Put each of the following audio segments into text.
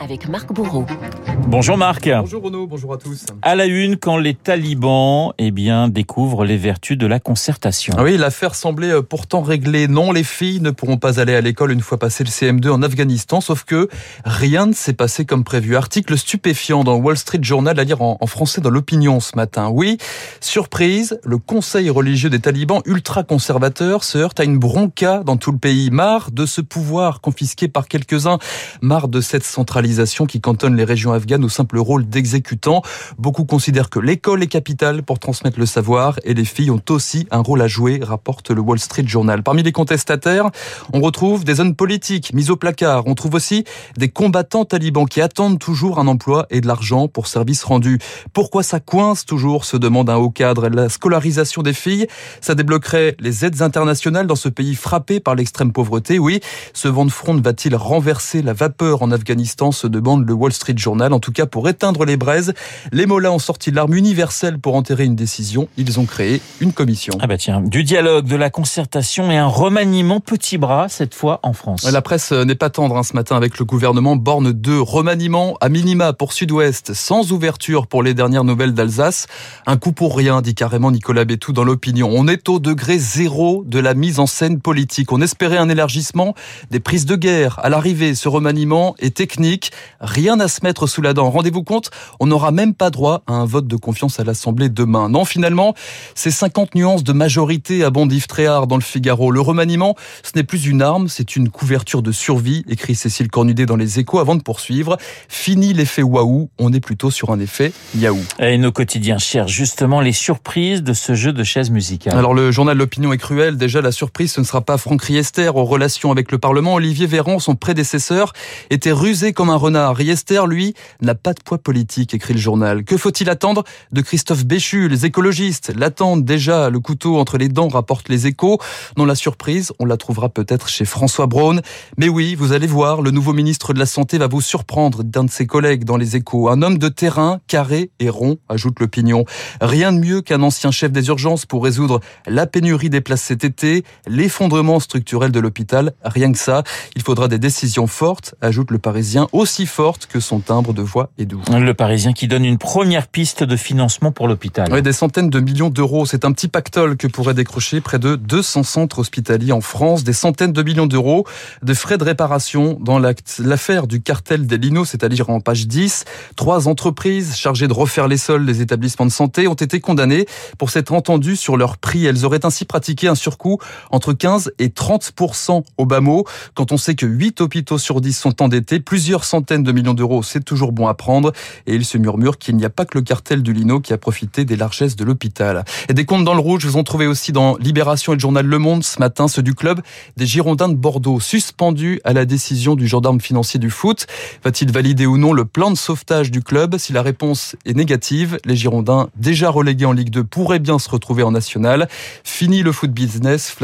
avec Marc Bourreau. Bonjour Marc. Bonjour Renaud, bonjour à tous. À la une, quand les talibans eh bien, découvrent les vertus de la concertation. Ah oui, l'affaire semblait euh, pourtant réglée. Non, les filles ne pourront pas aller à l'école une fois passé le CM2 en Afghanistan, sauf que rien ne s'est passé comme prévu. Article stupéfiant dans Wall Street Journal à lire en, en français dans l'opinion ce matin. Oui, surprise, le conseil religieux des talibans ultra-conservateurs se heurte à une bronca dans tout le pays. Marre de ce pouvoir confisqué par quelques-uns, marre de cette centralisation qui cantonne les régions afghanes au simple rôle d'exécutant. Beaucoup considèrent que l'école est capitale pour transmettre le savoir et les filles ont aussi un rôle à jouer, rapporte le Wall Street Journal. Parmi les contestataires, on retrouve des zones politiques mises au placard. On trouve aussi des combattants talibans qui attendent toujours un emploi et de l'argent pour services rendus. Pourquoi ça coince toujours, se demande un haut cadre. La scolarisation des filles, ça débloquerait les aides internationales dans ce pays frappé par l'extrême pauvreté. Oui, ce vent de fronde va-t-il renverser la vapeur en Afghanistan, se demande le Wall Street Journal. En tout cas, pour éteindre les braises, les mollahs ont sorti l'arme universelle pour enterrer une décision. Ils ont créé une commission. Ah bah tiens, du dialogue, de la concertation et un remaniement petit bras, cette fois en France. La presse n'est pas tendre hein, ce matin avec le gouvernement. Borne 2, remaniement à minima pour Sud-Ouest, sans ouverture pour les dernières nouvelles d'Alsace. Un coup pour rien, dit carrément Nicolas Bétou dans l'opinion. On est au degré zéro de la mise en scène politique. On espérait un élargissement des prises de guerre. À l'arrivée, ce remaniement est technique. Rien à se mettre sous la dent. Rendez-vous compte, on n'aura même pas droit à un vote de confiance à l'Assemblée demain. Non, finalement, c'est 50 nuances de majorité à Bondif Tréhard dans le Figaro. Le remaniement, ce n'est plus une arme, c'est une couverture de survie, écrit Cécile Cornudet dans les échos avant de poursuivre. Fini l'effet waouh, on est plutôt sur un effet yaou. Et nos quotidiens cherchent justement les surprises de ce jeu de chaises musicales. Alors le journal L'Opinion est cruel. Déjà, la surprise, ce ne sera pas Franck Riester aux relations avec le Parlement. Olivier Véran, son prédécesseur, était rusé comme renard. Riester, lui, n'a pas de poids politique, écrit le journal. Que faut-il attendre de Christophe Béchu Les écologistes l'attendent déjà, le couteau entre les dents, rapporte les échos. Non, la surprise, on la trouvera peut-être chez François Braun. Mais oui, vous allez voir, le nouveau ministre de la Santé va vous surprendre d'un de ses collègues dans les échos. Un homme de terrain, carré et rond, ajoute l'opinion. Rien de mieux qu'un ancien chef des urgences pour résoudre la pénurie des places cet été, l'effondrement structurel de l'hôpital. Rien que ça, il faudra des décisions fortes, ajoute le Parisien, aussi fortes que son timbre de voix est doux. Le Parisien qui donne une première piste de financement pour l'hôpital. Oui, des centaines de millions d'euros. C'est un petit pactole que pourrait décrocher près de 200 centres hospitaliers en France. Des centaines de millions d'euros de frais de réparation dans l'affaire du cartel des Linos, c'est-à-dire en page 10. Trois entreprises chargées de refaire les sols des établissements de santé ont été condamnées pour s'être entendues sur leur prix. Elles auraient ainsi pratiqué un surcoût entre 15 et 30 au bas mot. Quand on sait que 8 hôpitaux sur 10 sont endettés, plusieurs centaines de millions d'euros, c'est toujours bon à prendre. Et il se murmure qu'il n'y a pas que le cartel du Lino qui a profité des largesses de l'hôpital. Et des comptes dans le rouge, vous en trouvez aussi dans Libération et le journal Le Monde ce matin, ceux du club des Girondins de Bordeaux, suspendus à la décision du gendarme financier du foot. Va-t-il valider ou non le plan de sauvetage du club? Si la réponse est négative, les Girondins, déjà relégués en Ligue 2, pourraient bien se retrouver en national. Fini le foot business,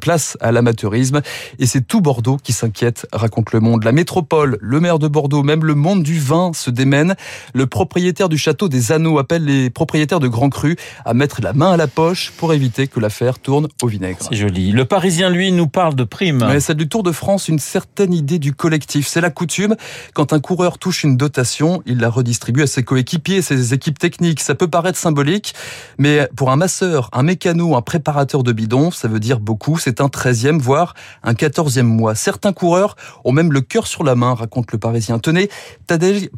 place à l'amateurisme. Et c'est tout Bordeaux qui s'inquiète, raconte le monde. La métropole, le maire de Bordeaux, même le monde du vin se démène. Le propriétaire du château des Anneaux appelle les propriétaires de Grand Cru à mettre la main à la poche pour éviter que l'affaire tourne au vinaigre. C'est joli. Le Parisien, lui, nous parle de primes. Mais celle du Tour de France, une certaine idée du collectif. C'est la coutume. Quand un coureur touche une dotation, il la redistribue à ses coéquipiers, ses équipes techniques. Ça peut paraître symbolique, mais pour un masseur, un mécano, un préparateur de bidon, ça veut dire beaucoup. C'est un 13e, voire un 14e mois. Certains coureurs ont même le cœur sur la main, raconte le Parisien. Tenez, Tadej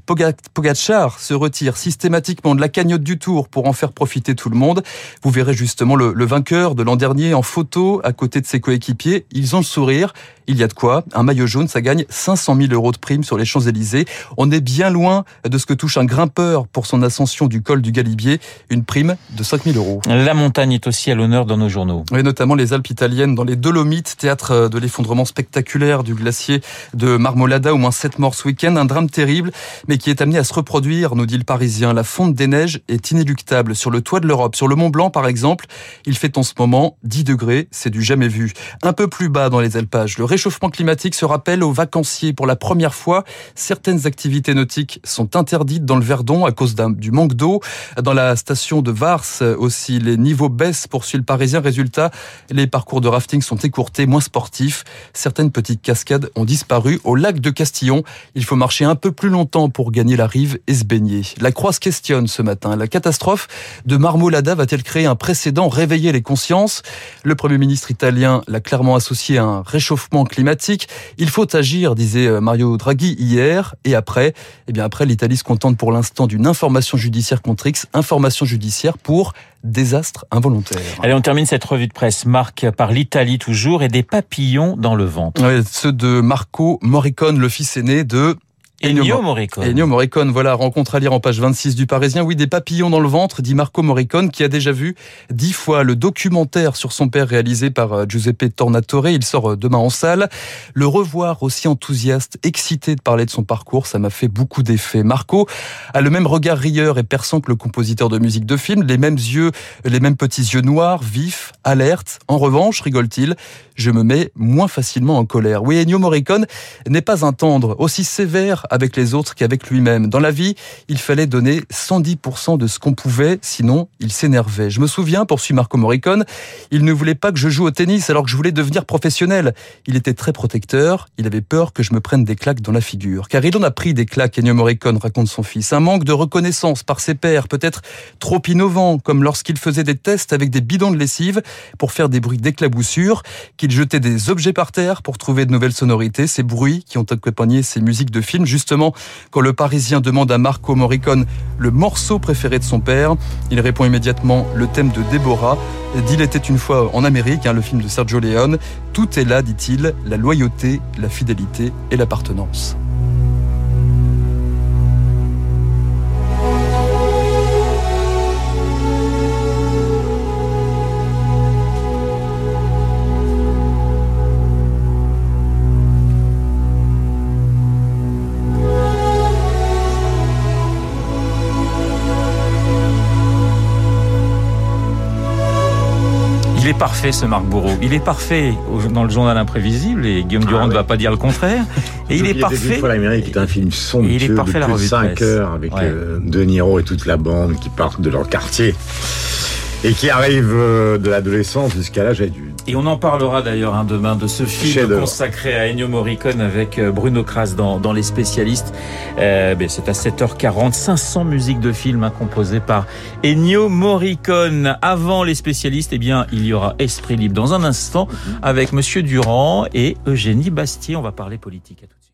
Pogacar se retire systématiquement de la cagnotte du Tour pour en faire profiter tout le monde. Vous verrez justement le, le vainqueur de l'an dernier en photo à côté de ses coéquipiers. Ils ont le sourire. Il y a de quoi. Un maillot jaune, ça gagne 500 000 euros de prime sur les Champs-Élysées. On est bien loin de ce que touche un grimpeur pour son ascension du col du Galibier. Une prime de 5 000 euros. La montagne est aussi à l'honneur dans nos journaux. Et notamment les Alpes italiennes dans les Dolomites, théâtre de l'effondrement spectaculaire du glacier de Marmolada, au moins 7 morts ce week-end. Un drame terrible, mais qui est amené à se reproduire, nous dit le Parisien. La fonte des neiges est inéluctable. Sur le toit de l'Europe, sur le Mont Blanc par exemple, il fait en ce moment 10 degrés, c'est du jamais vu. Un peu plus bas dans les alpages, le réchauffement climatique se rappelle aux vacanciers. Pour la première fois, certaines activités nautiques sont interdites dans le Verdon à cause du manque d'eau. Dans la station de Vars aussi, les niveaux baissent, poursuit le Parisien. Résultat, les parcours de rafting sont écourtés, moins sportifs. Certaines petites cascades ont disparu. Au lac de Castillon, il faut marcher un peu plus longtemps pour gagner la rive et se baigner. La Croix se questionne ce matin. La catastrophe de Marmolada va-t-elle créer un précédent, réveiller les consciences? Le Premier ministre italien l'a clairement associé à un réchauffement climatique. Il faut agir, disait euh, Mario Draghi hier. Et après, eh bien après, l'Italie se contente pour l'instant d'une information judiciaire contre X, information judiciaire pour désastre involontaire. Allez, on termine cette revue de presse marque par l'Italie toujours et des papillons dans le ventre. Ouais, ceux de Marco Morricone, le fils aîné de Ennio Morricone. Ennio Morricone, voilà, rencontre à lire en page 26 du Parisien. Oui, des papillons dans le ventre, dit Marco Morricone, qui a déjà vu dix fois le documentaire sur son père réalisé par euh, Giuseppe Tornatore. Il sort euh, demain en salle. Le revoir aussi enthousiaste, excité de parler de son parcours, ça m'a fait beaucoup d'effet. Marco a le même regard rieur et perçant que le compositeur de musique de film, les mêmes yeux, les mêmes petits yeux noirs, vifs, alertes. En revanche, rigole-t-il, je me mets moins facilement en colère. Oui, Ennio Morricone n'est pas un tendre, aussi sévère avec les autres qu'avec lui-même. Dans la vie, il fallait donner 110% de ce qu'on pouvait, sinon il s'énervait. Je me souviens, poursuit Marco Morricone, il ne voulait pas que je joue au tennis alors que je voulais devenir professionnel. Il était très protecteur, il avait peur que je me prenne des claques dans la figure. Car il en a pris des claques, Ennio Morricone raconte son fils. Un manque de reconnaissance par ses pairs, peut-être trop innovant, comme lorsqu'il faisait des tests avec des bidons de lessive pour faire des bruits d'éclaboussure, qu'il jetait des objets par terre pour trouver de nouvelles sonorités, ces bruits qui ont accompagné ses musiques de films justement, quand le Parisien demande à Marco Morricone le morceau préféré de son père, il répond immédiatement le thème de Déborah. D'Il était une fois en Amérique, hein, le film de Sergio Leone. Tout est là, dit-il, la loyauté, la fidélité et l'appartenance. Est parfait ce Marc Bourreau. Il est parfait dans le journal imprévisible et Guillaume ah Durand ne va pas dire le contraire. Et il est parfait. Pour l'Amérique est un film somptueux il est parfait, de plus de 5 heures avec euh, De Niro et toute la bande qui partent de leur quartier et qui arrive euh, de l'adolescence jusqu'à l'âge adulte. Et on en parlera d'ailleurs hein, demain de ce film consacré à Ennio Morricone avec euh, Bruno Kras dans, dans Les Spécialistes. Euh, ben, c'est à 7h40, 500 musiques de films hein, composées par Ennio Morricone. Avant Les Spécialistes, eh bien, il y aura Esprit Libre dans un instant avec Monsieur Durand et Eugénie Bastier. On va parler politique à tout